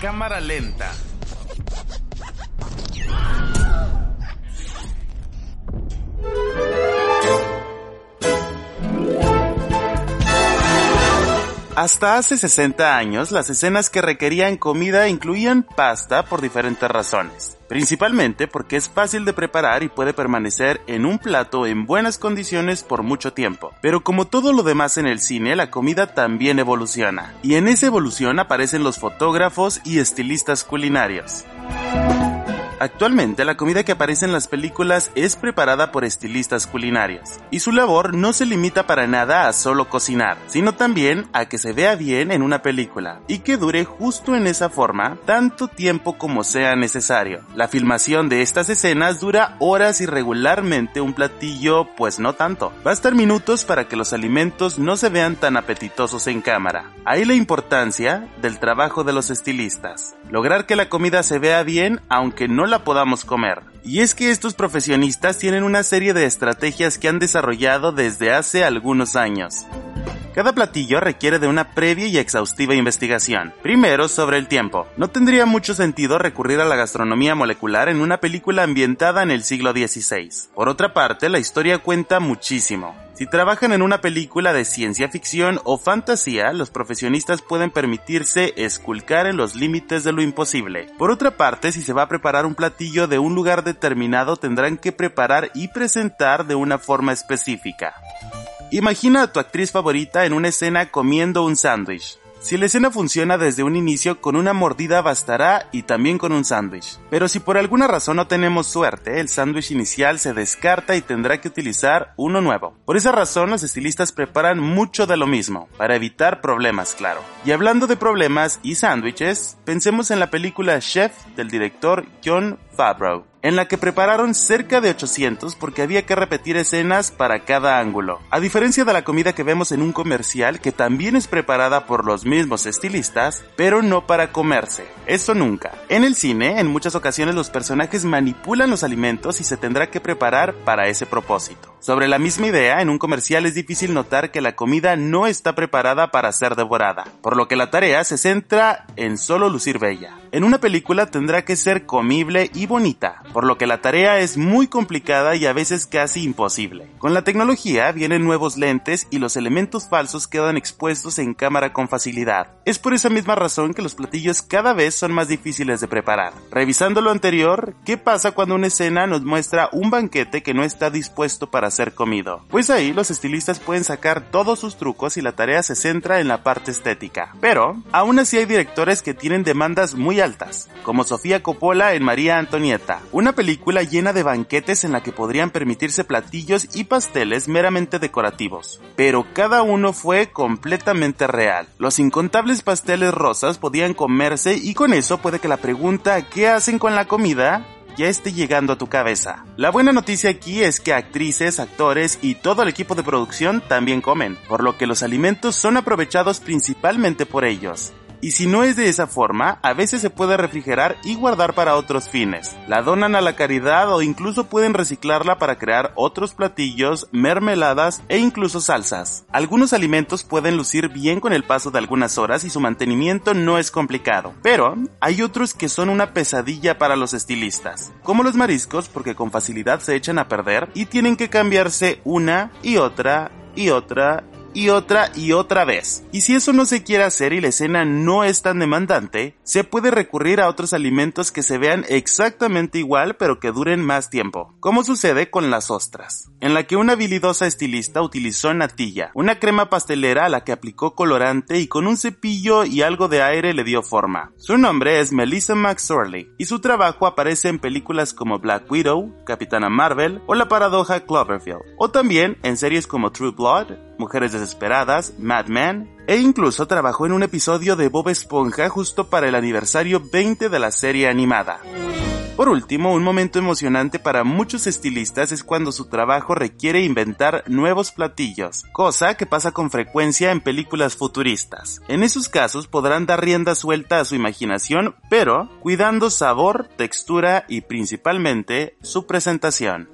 cámara lenta. Hasta hace 60 años, las escenas que requerían comida incluían pasta por diferentes razones. Principalmente porque es fácil de preparar y puede permanecer en un plato en buenas condiciones por mucho tiempo. Pero como todo lo demás en el cine, la comida también evoluciona. Y en esa evolución aparecen los fotógrafos y estilistas culinarios. Actualmente la comida que aparece en las películas es preparada por estilistas culinarios, y su labor no se limita para nada a solo cocinar, sino también a que se vea bien en una película, y que dure justo en esa forma tanto tiempo como sea necesario. La filmación de estas escenas dura horas y regularmente un platillo pues no tanto. Bastan minutos para que los alimentos no se vean tan apetitosos en cámara. Ahí la importancia del trabajo de los estilistas. Lograr que la comida se vea bien aunque no la podamos comer. Y es que estos profesionistas tienen una serie de estrategias que han desarrollado desde hace algunos años. Cada platillo requiere de una previa y exhaustiva investigación. Primero, sobre el tiempo. No tendría mucho sentido recurrir a la gastronomía molecular en una película ambientada en el siglo XVI. Por otra parte, la historia cuenta muchísimo. Si trabajan en una película de ciencia ficción o fantasía, los profesionistas pueden permitirse esculcar en los límites de lo imposible. Por otra parte, si se va a preparar un platillo de un lugar determinado, tendrán que preparar y presentar de una forma específica. Imagina a tu actriz favorita en una escena comiendo un sándwich. Si la escena funciona desde un inicio, con una mordida bastará y también con un sándwich. Pero si por alguna razón no tenemos suerte, el sándwich inicial se descarta y tendrá que utilizar uno nuevo. Por esa razón, los estilistas preparan mucho de lo mismo, para evitar problemas, claro. Y hablando de problemas y sándwiches, pensemos en la película Chef del director John Favreau en la que prepararon cerca de 800 porque había que repetir escenas para cada ángulo. A diferencia de la comida que vemos en un comercial que también es preparada por los mismos estilistas, pero no para comerse. Eso nunca. En el cine, en muchas ocasiones los personajes manipulan los alimentos y se tendrá que preparar para ese propósito. Sobre la misma idea, en un comercial es difícil notar que la comida no está preparada para ser devorada, por lo que la tarea se centra en solo lucir bella. En una película tendrá que ser comible y bonita, por lo que la tarea es muy complicada y a veces casi imposible. Con la tecnología vienen nuevos lentes y los elementos falsos quedan expuestos en cámara con facilidad. Es por esa misma razón que los platillos cada vez son más difíciles de preparar. Revisando lo anterior, ¿qué pasa cuando una escena nos muestra un banquete que no está dispuesto para ser comido? Pues ahí los estilistas pueden sacar todos sus trucos y la tarea se centra en la parte estética. Pero, aún así hay directores que tienen demandas altas, como Sofía Coppola en María Antonieta, una película llena de banquetes en la que podrían permitirse platillos y pasteles meramente decorativos, pero cada uno fue completamente real. Los incontables pasteles rosas podían comerse y con eso puede que la pregunta ¿qué hacen con la comida? ya esté llegando a tu cabeza. La buena noticia aquí es que actrices, actores y todo el equipo de producción también comen, por lo que los alimentos son aprovechados principalmente por ellos y si no es de esa forma, a veces se puede refrigerar y guardar para otros fines. La donan a la caridad o incluso pueden reciclarla para crear otros platillos, mermeladas e incluso salsas. Algunos alimentos pueden lucir bien con el paso de algunas horas y su mantenimiento no es complicado, pero hay otros que son una pesadilla para los estilistas, como los mariscos porque con facilidad se echan a perder y tienen que cambiarse una y otra y otra y otra y otra vez. Y si eso no se quiere hacer y la escena no es tan demandante, se puede recurrir a otros alimentos que se vean exactamente igual pero que duren más tiempo, como sucede con las ostras, en la que una habilidosa estilista utilizó natilla, una crema pastelera a la que aplicó colorante y con un cepillo y algo de aire le dio forma. Su nombre es Melissa McSorley y su trabajo aparece en películas como Black Widow, Capitana Marvel o La paradoja Cloverfield, o también en series como True Blood, Mujeres Desesperadas, Mad Men, e incluso trabajó en un episodio de Bob Esponja justo para el aniversario 20 de la serie animada. Por último, un momento emocionante para muchos estilistas es cuando su trabajo requiere inventar nuevos platillos, cosa que pasa con frecuencia en películas futuristas. En esos casos podrán dar rienda suelta a su imaginación, pero cuidando sabor, textura y principalmente su presentación.